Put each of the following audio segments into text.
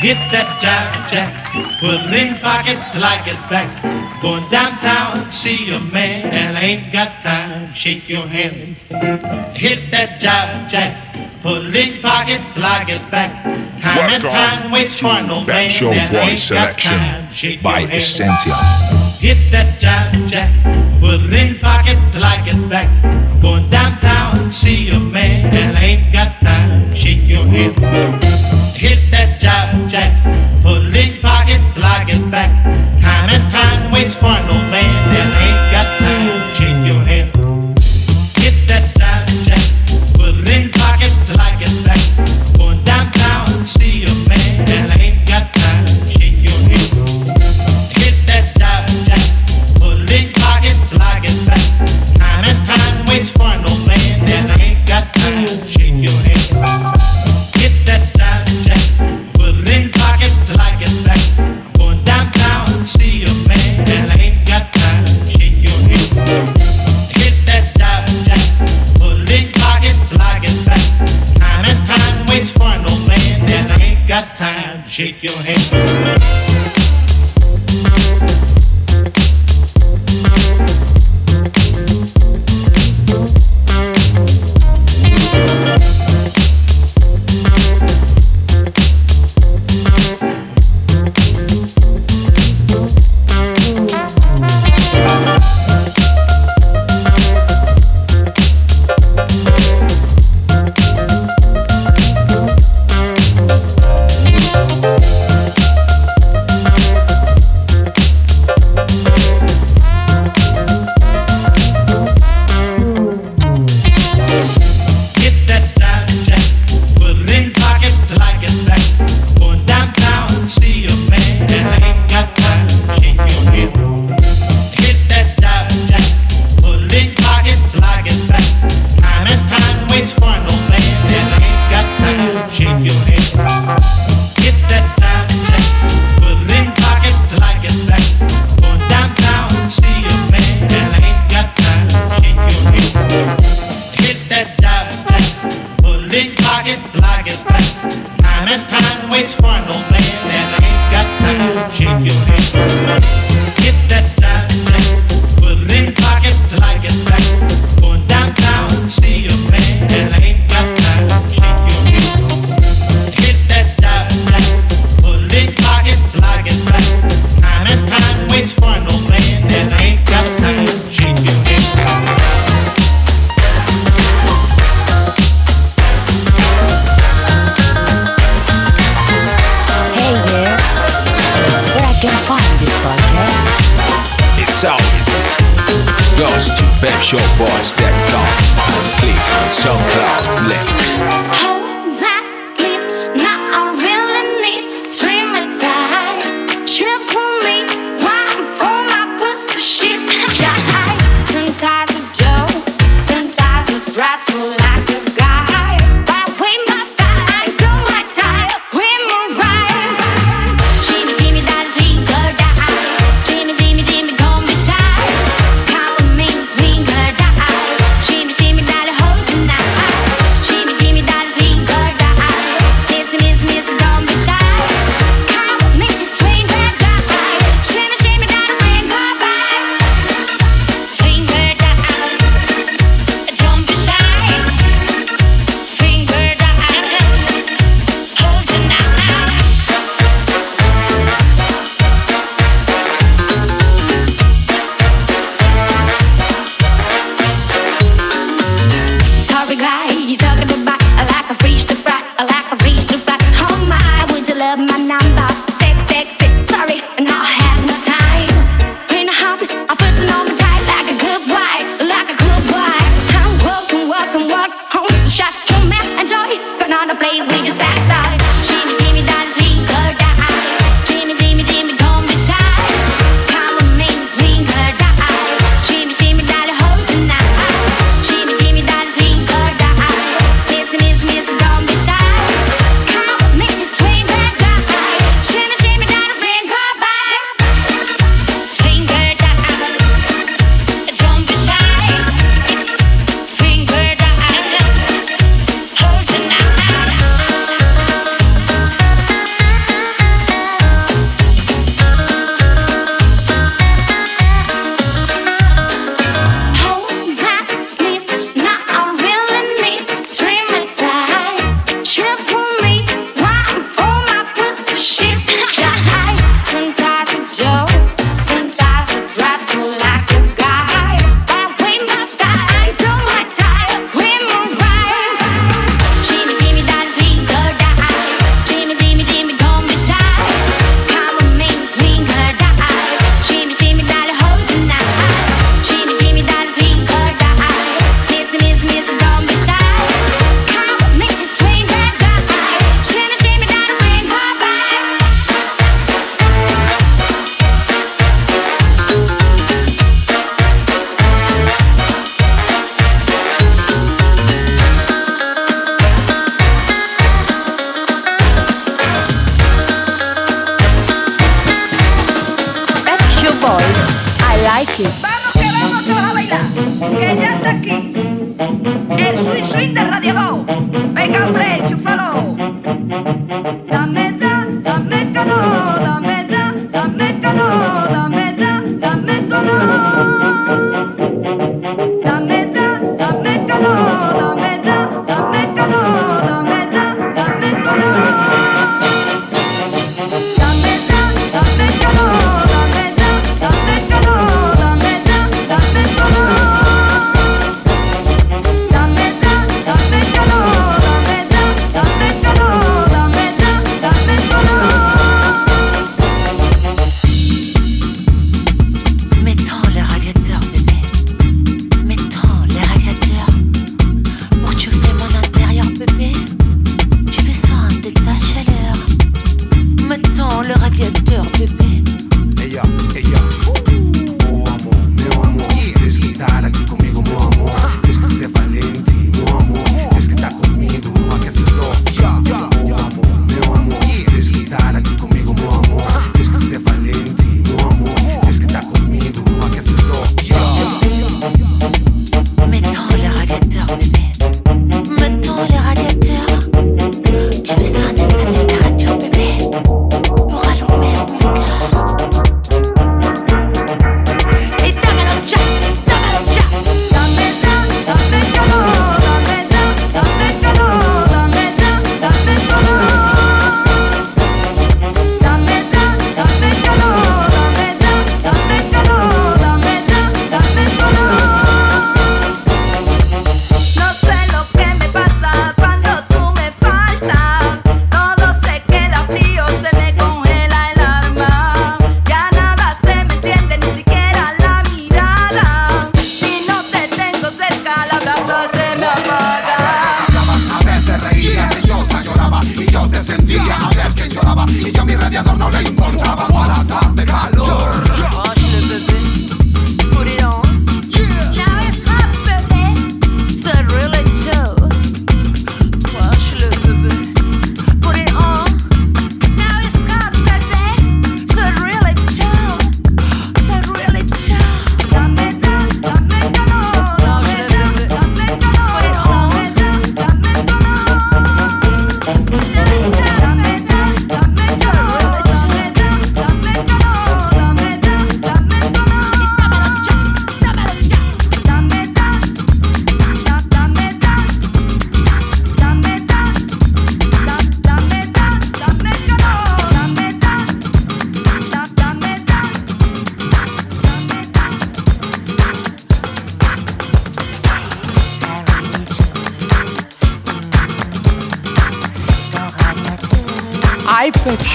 Hit that jive jack, put it in pocket till I get back. Going downtown, see a man and I ain't got time. Shake your hand. Hit that jive jack, put it in pocket till I get back. Time Work and time waits for no man show and I ain't selection got time. Shake by your Essentia. Hit that jive jack, put it in pocket till I get back. Going downtown see a man that ain't got time. Shake your head. Hit that job jack. Pull in pocket, block it back. Time and time waits for no man that ain't got time.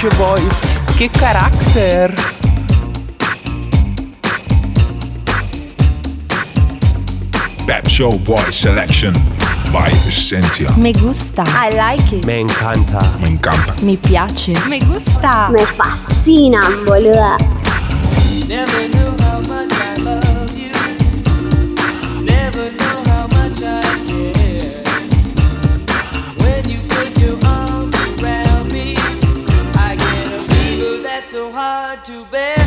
Beach Boys. Che carattere! Pep Show Boy Selection by Essentia. Me gusta. I like it. Me encanta. Me encanta. Mi piace. Me gusta. Me fascina, boluda. Never knew how much I love you. Never knew how much I so hard to bear.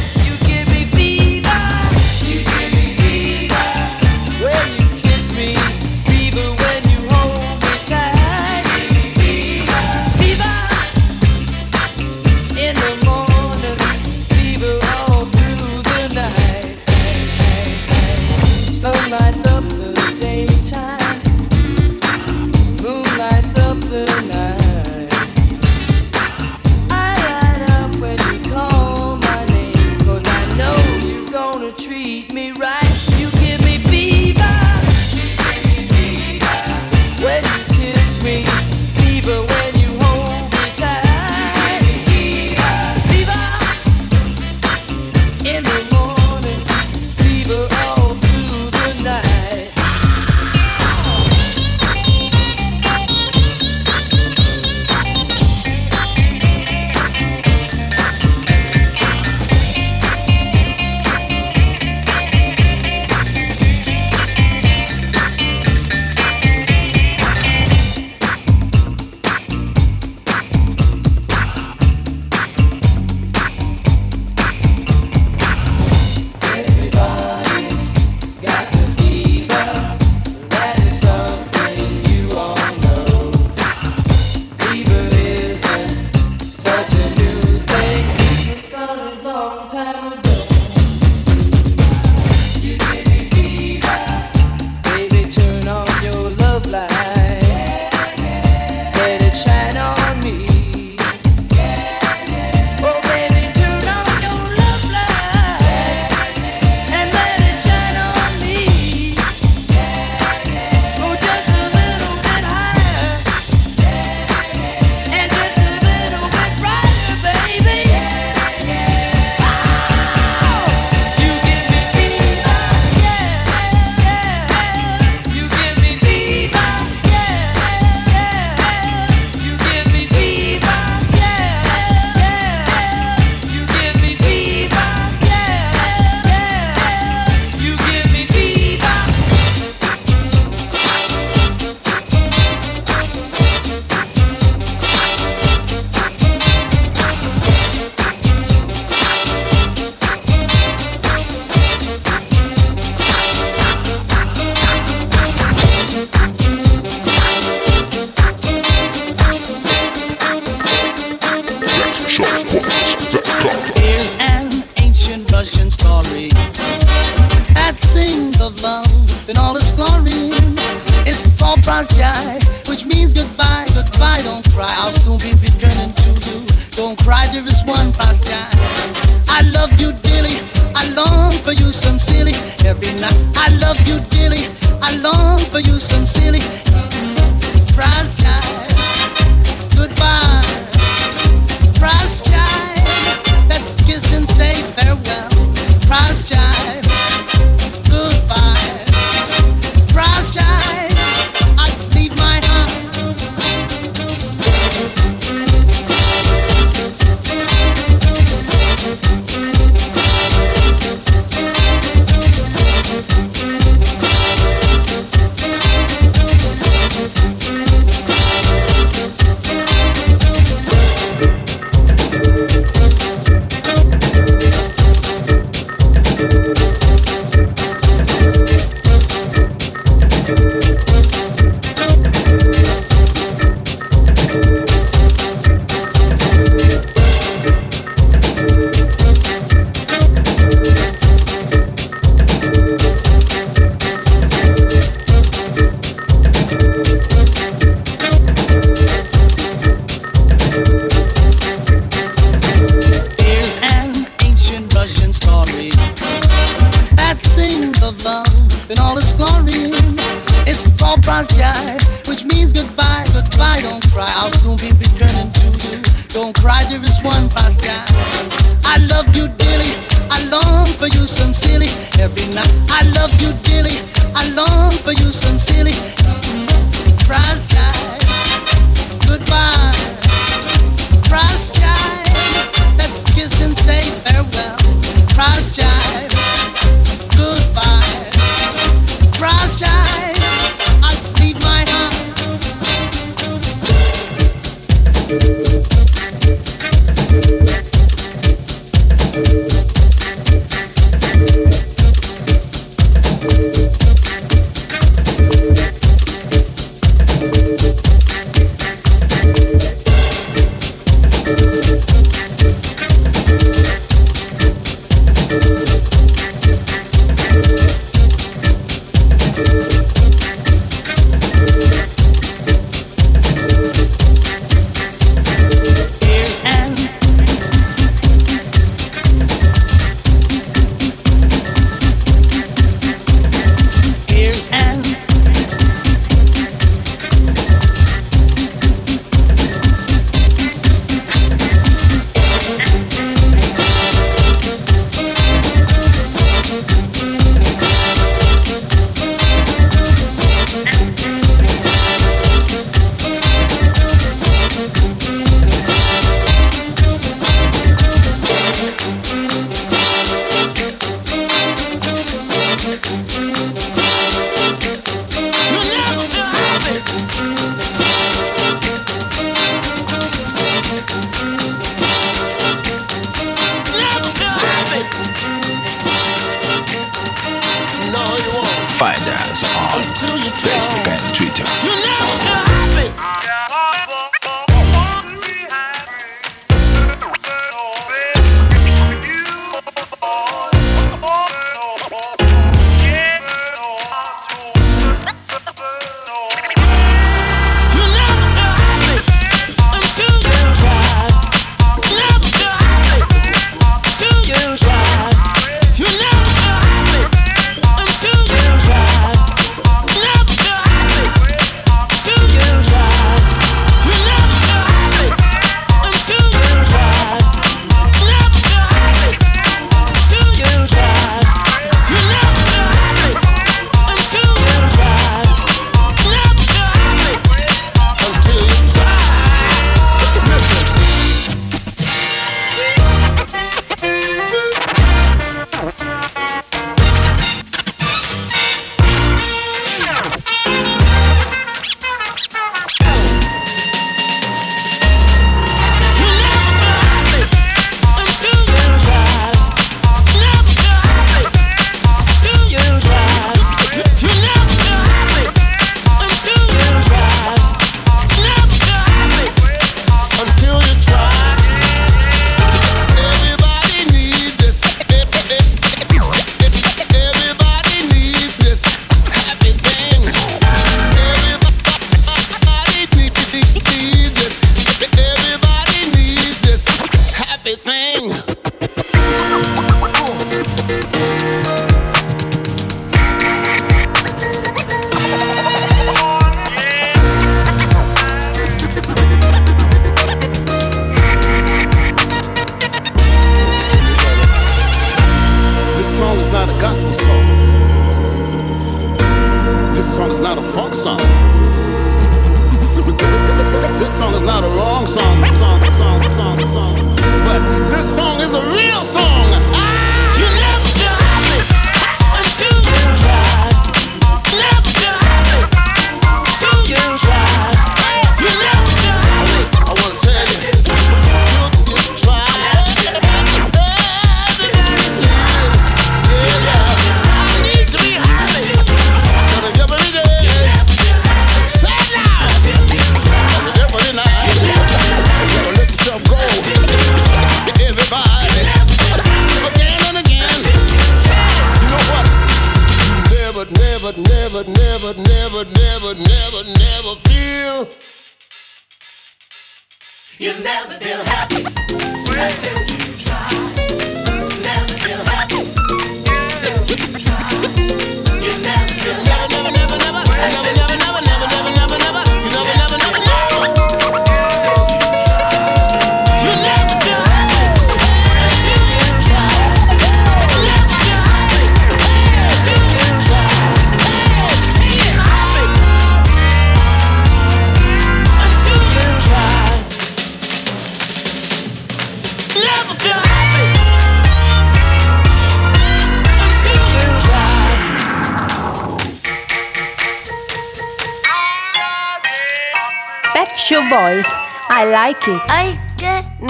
Hay que, hay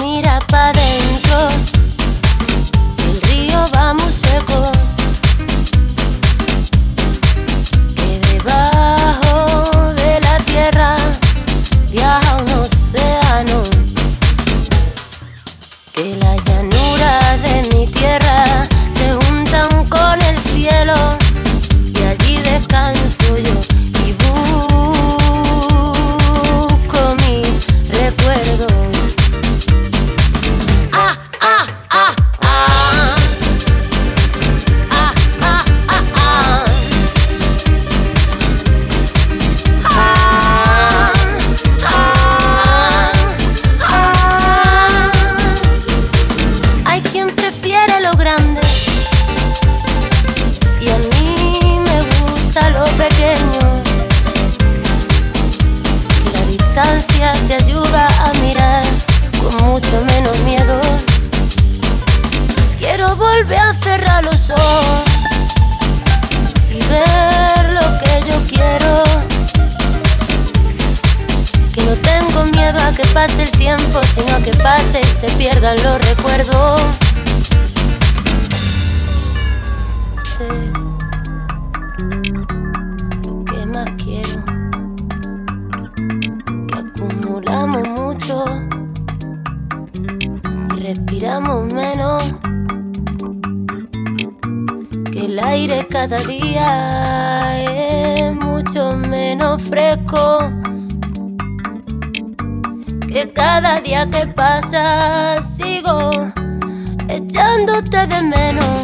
mirar para adentro. Si el río va muy seco. que pase el tiempo, sino que pase se pierdan los recuerdos. Sé lo que más quiero, que acumulamos mucho y respiramos menos. Que el aire cada día es mucho menos fresco que cada día que pasa sigo echándote de menos.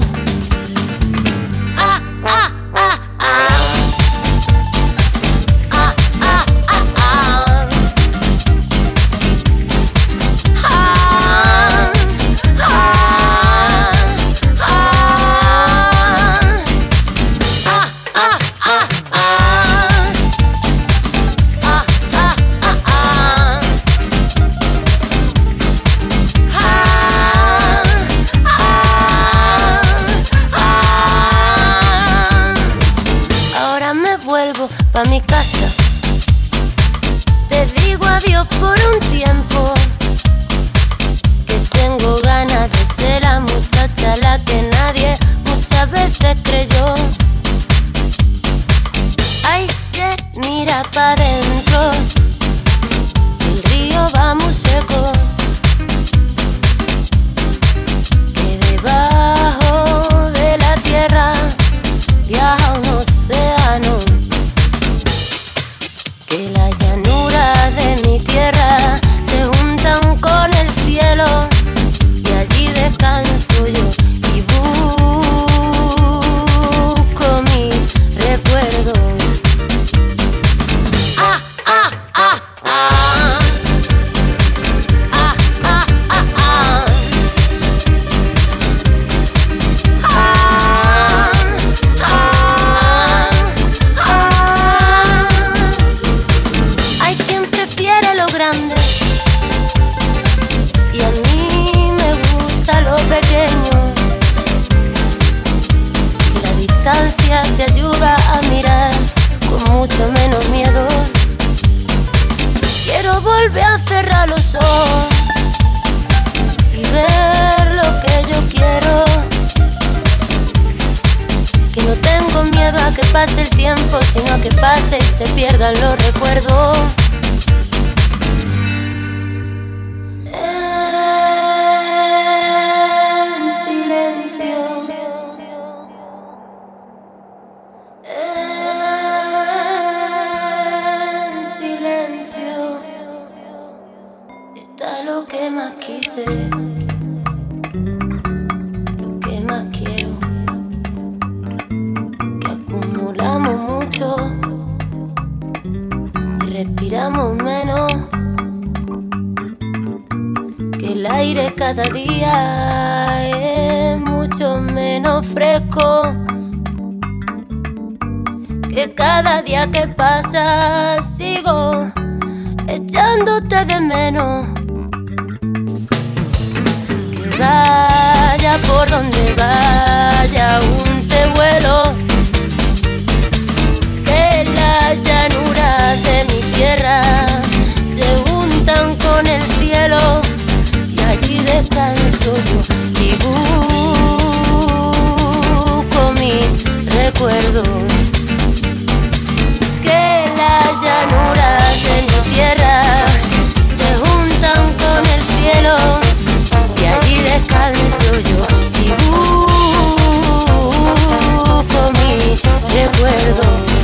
Ah, ah. con el cielo y allí descanso yo y busco mi recuerdo. Que las llanuras de mi tierra se juntan con el cielo y allí descanso yo y busco mi recuerdo.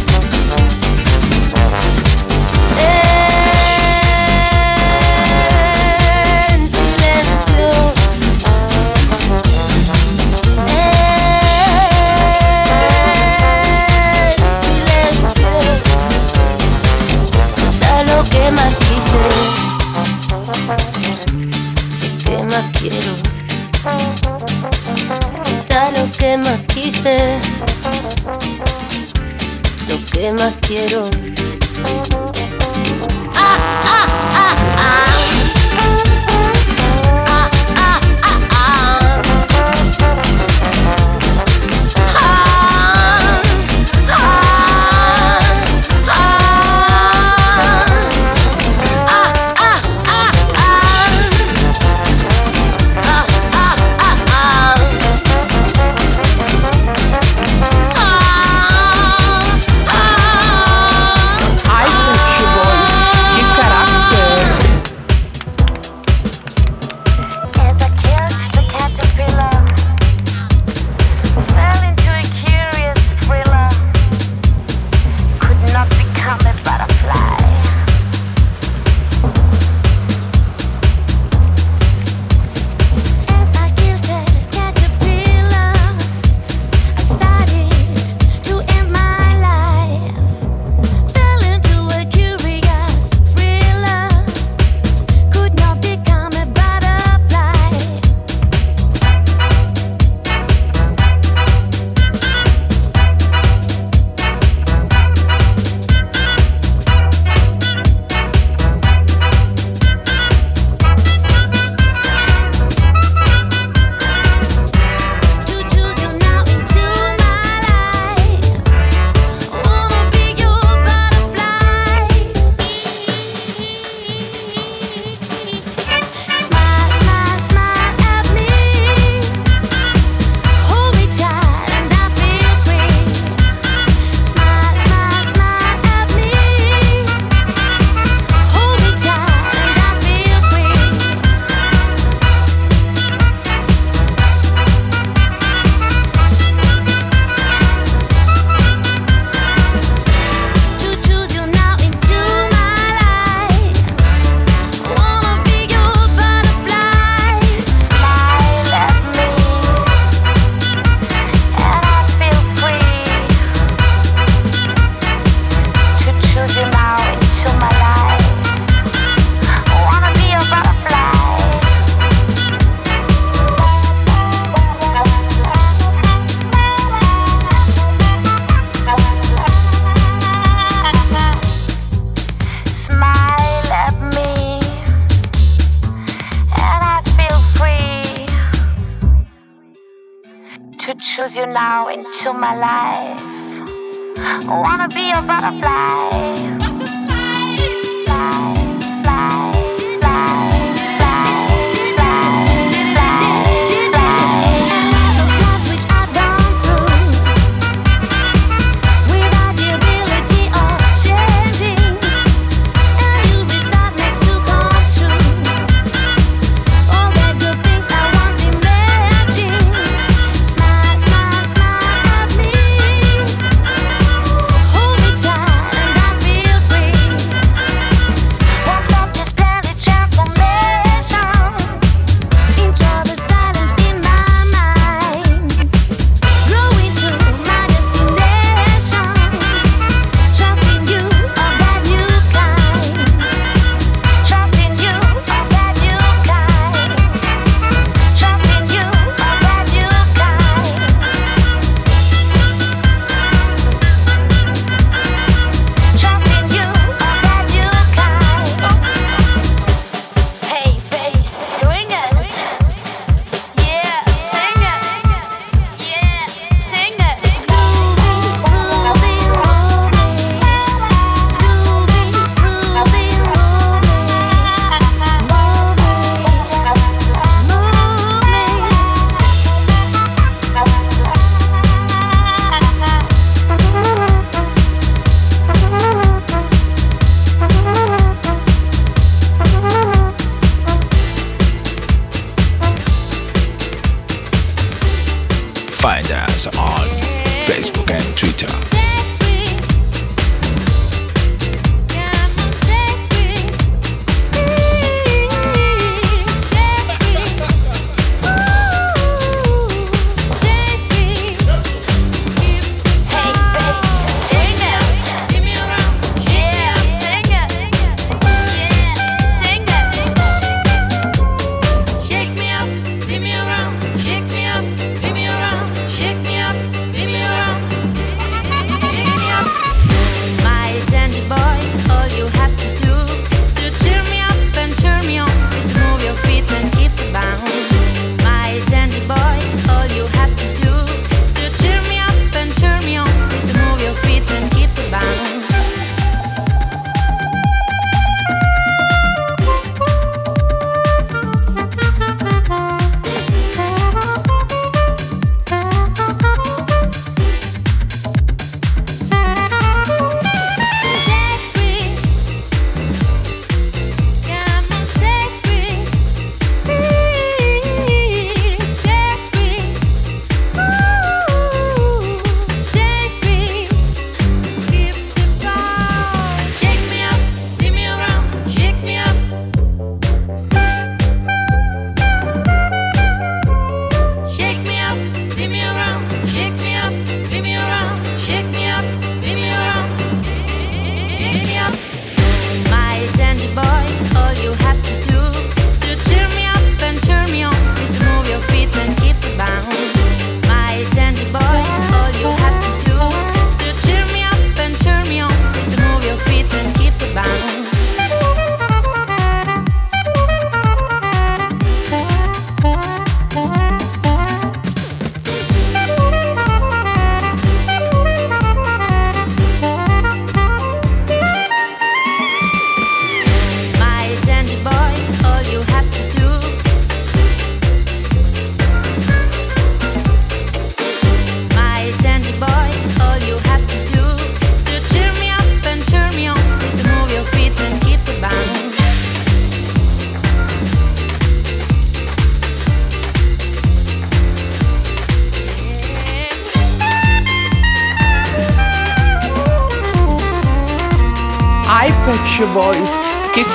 más quiero.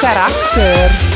Charakter.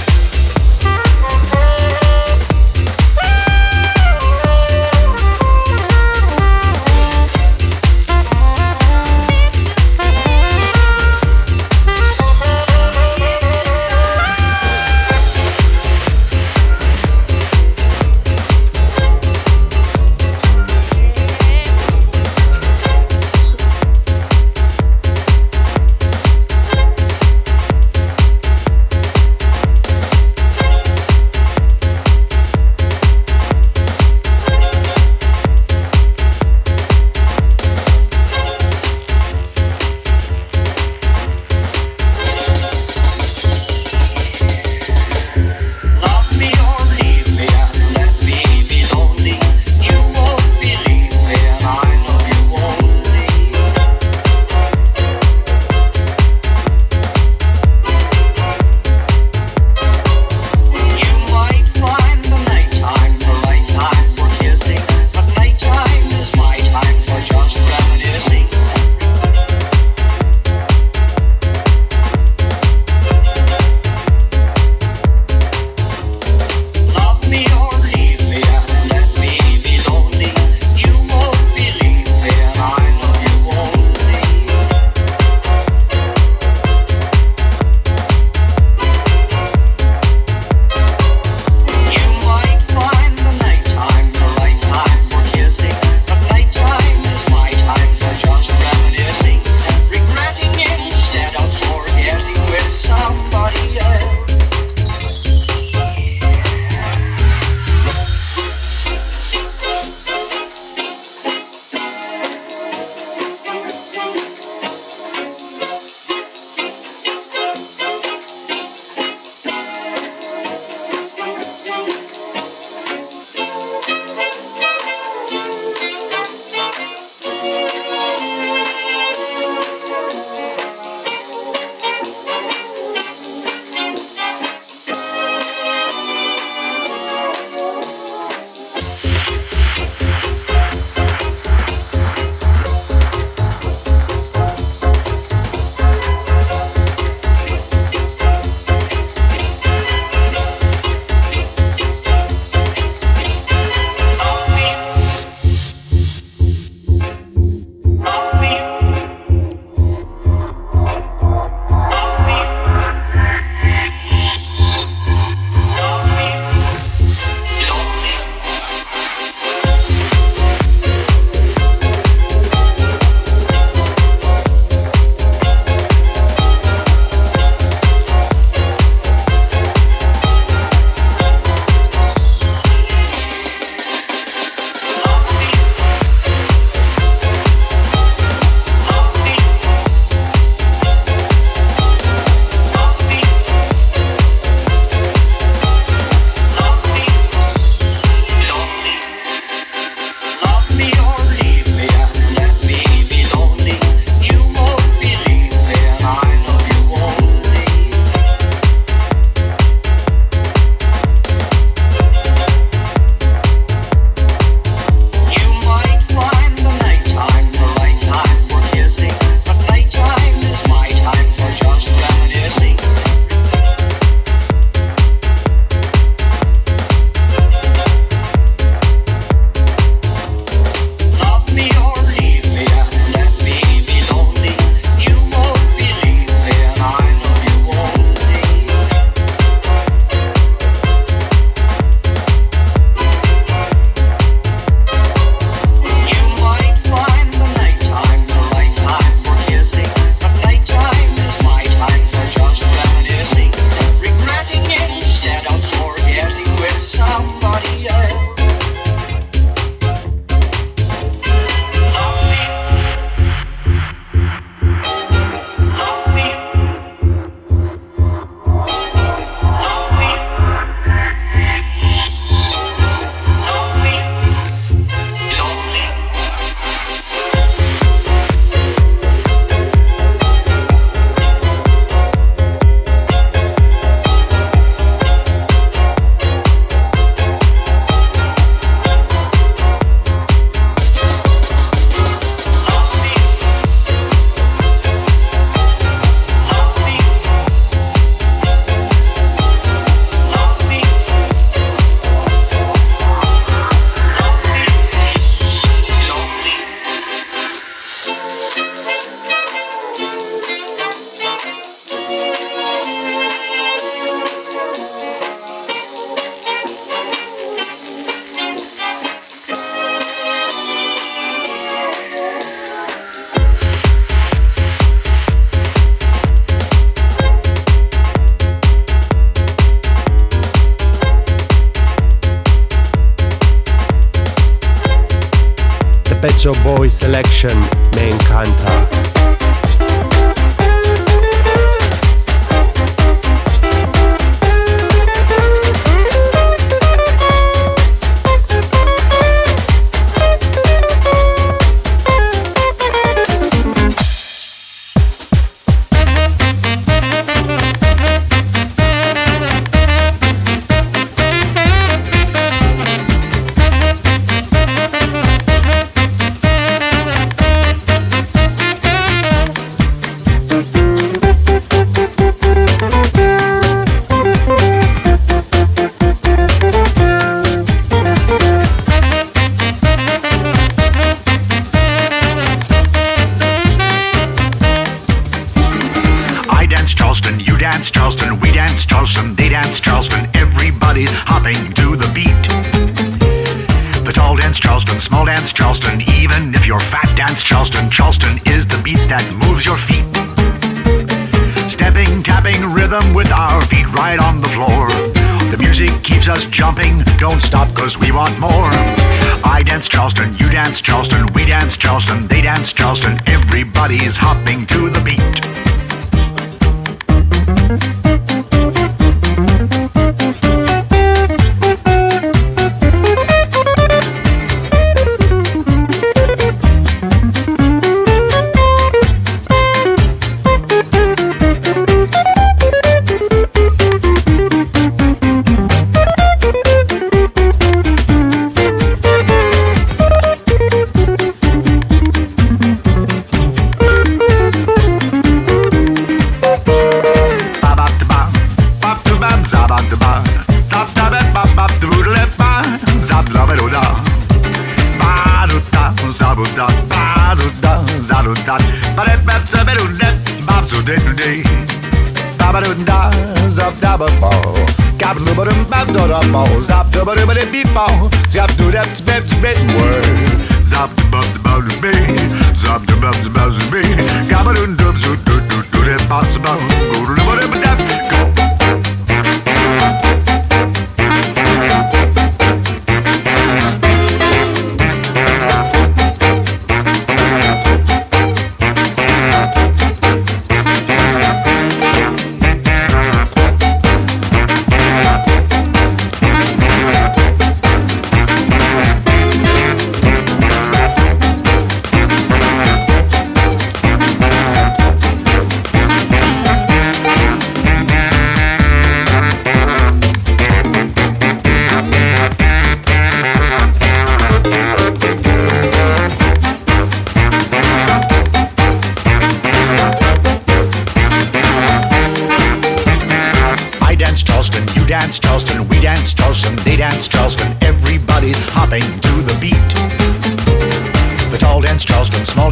Nacho Boy selection, Me Encanta.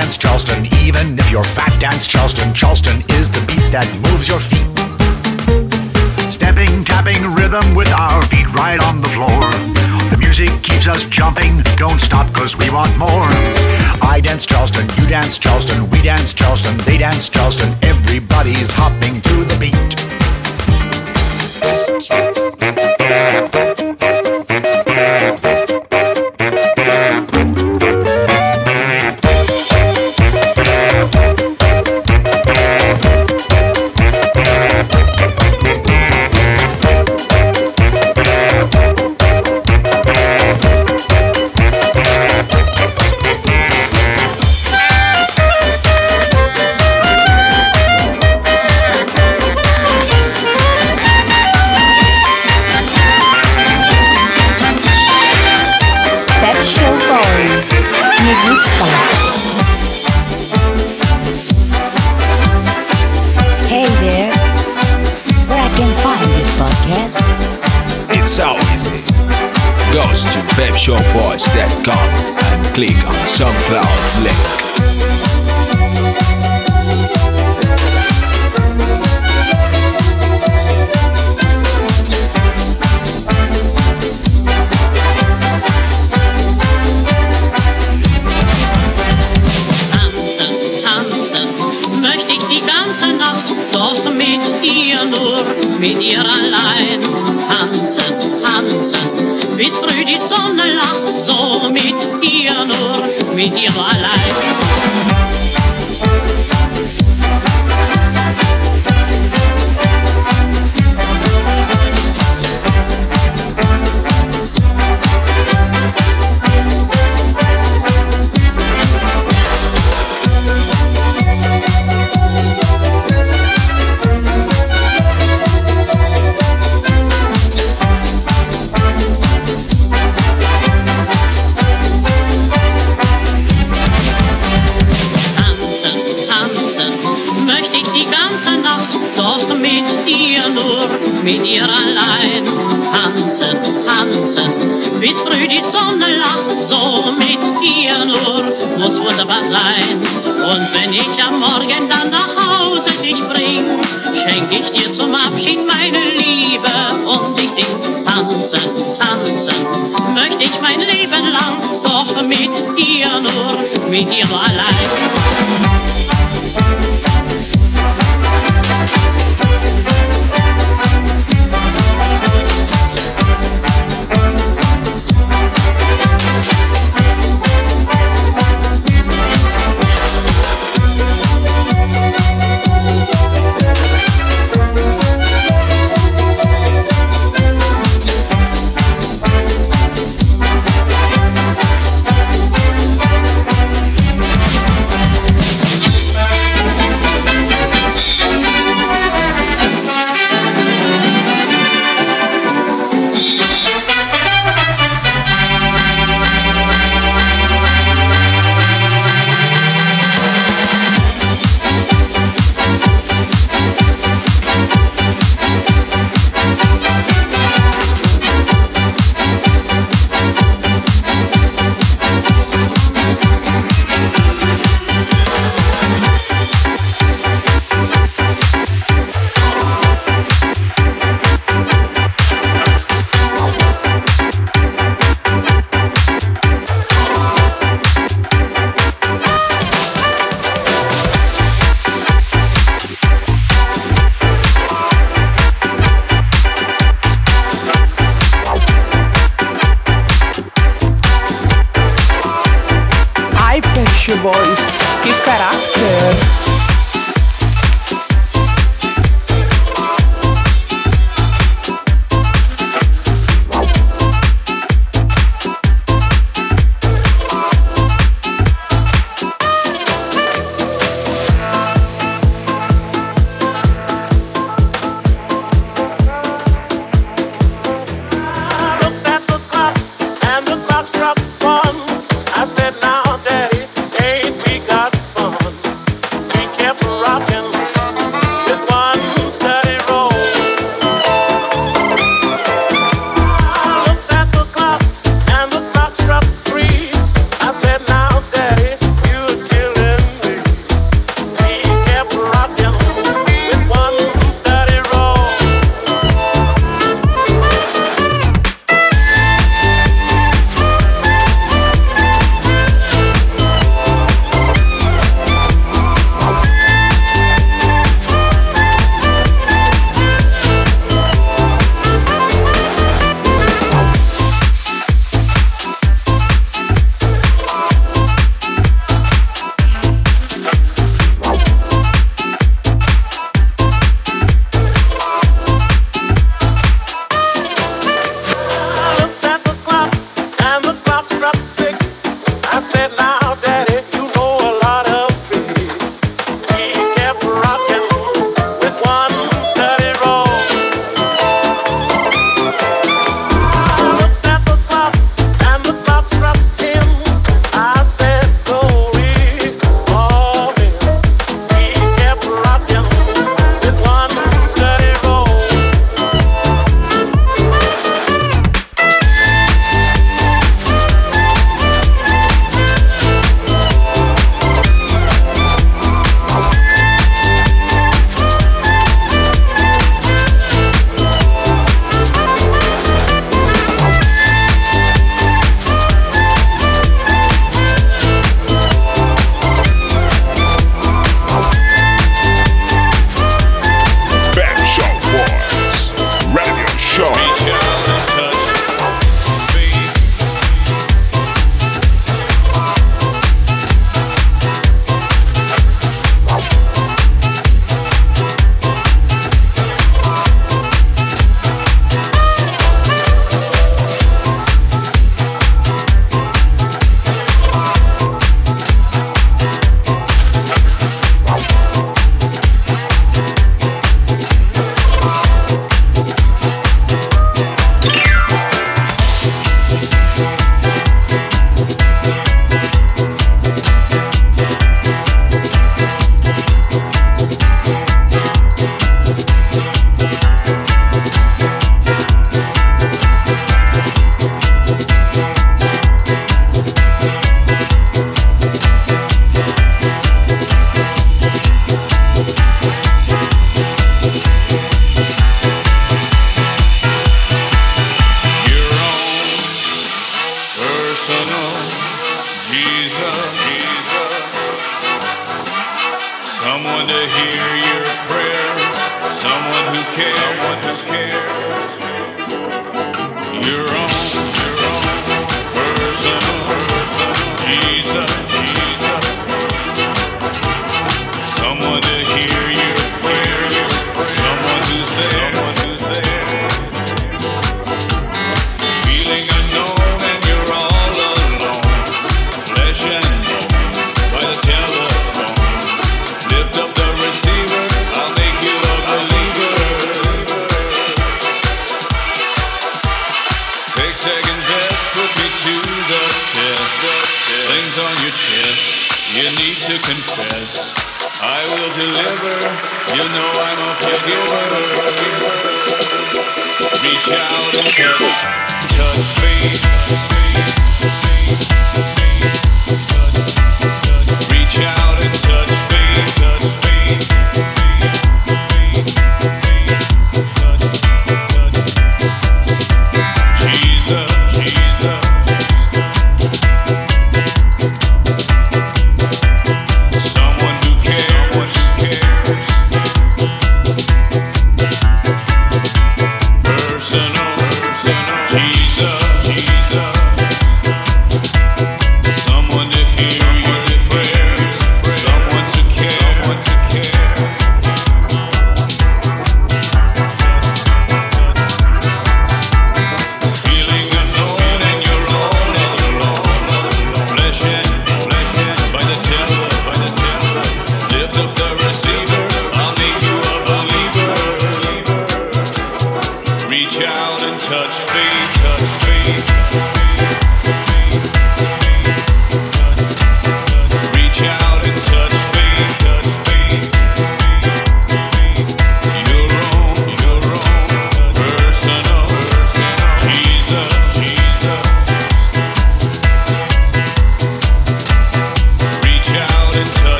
dance Charleston. Even if you're fat, dance Charleston. Charleston is the beat that moves your feet. Stepping, tapping rhythm with our feet right on the floor. The music keeps us jumping. Don't stop, cause we want more. I dance Charleston, you dance Charleston, we dance Charleston, they dance Charleston. Everybody's hopping to the beat.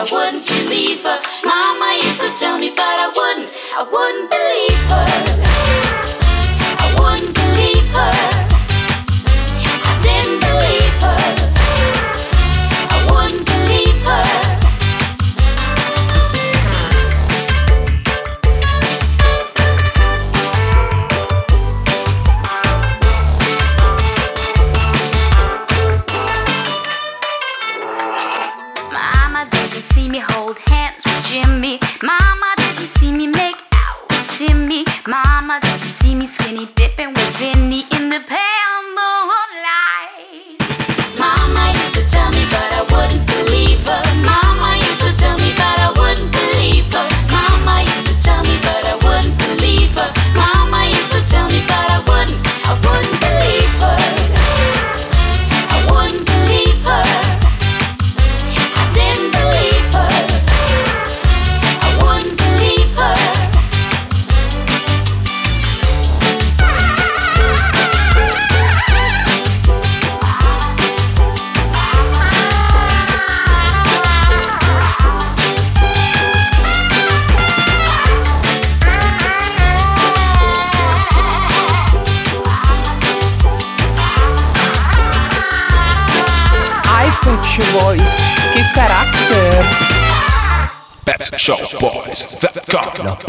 I wouldn't believe her. Mama used to tell me, but I wouldn't, I wouldn't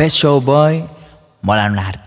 Pet Show Boy Mola Nard.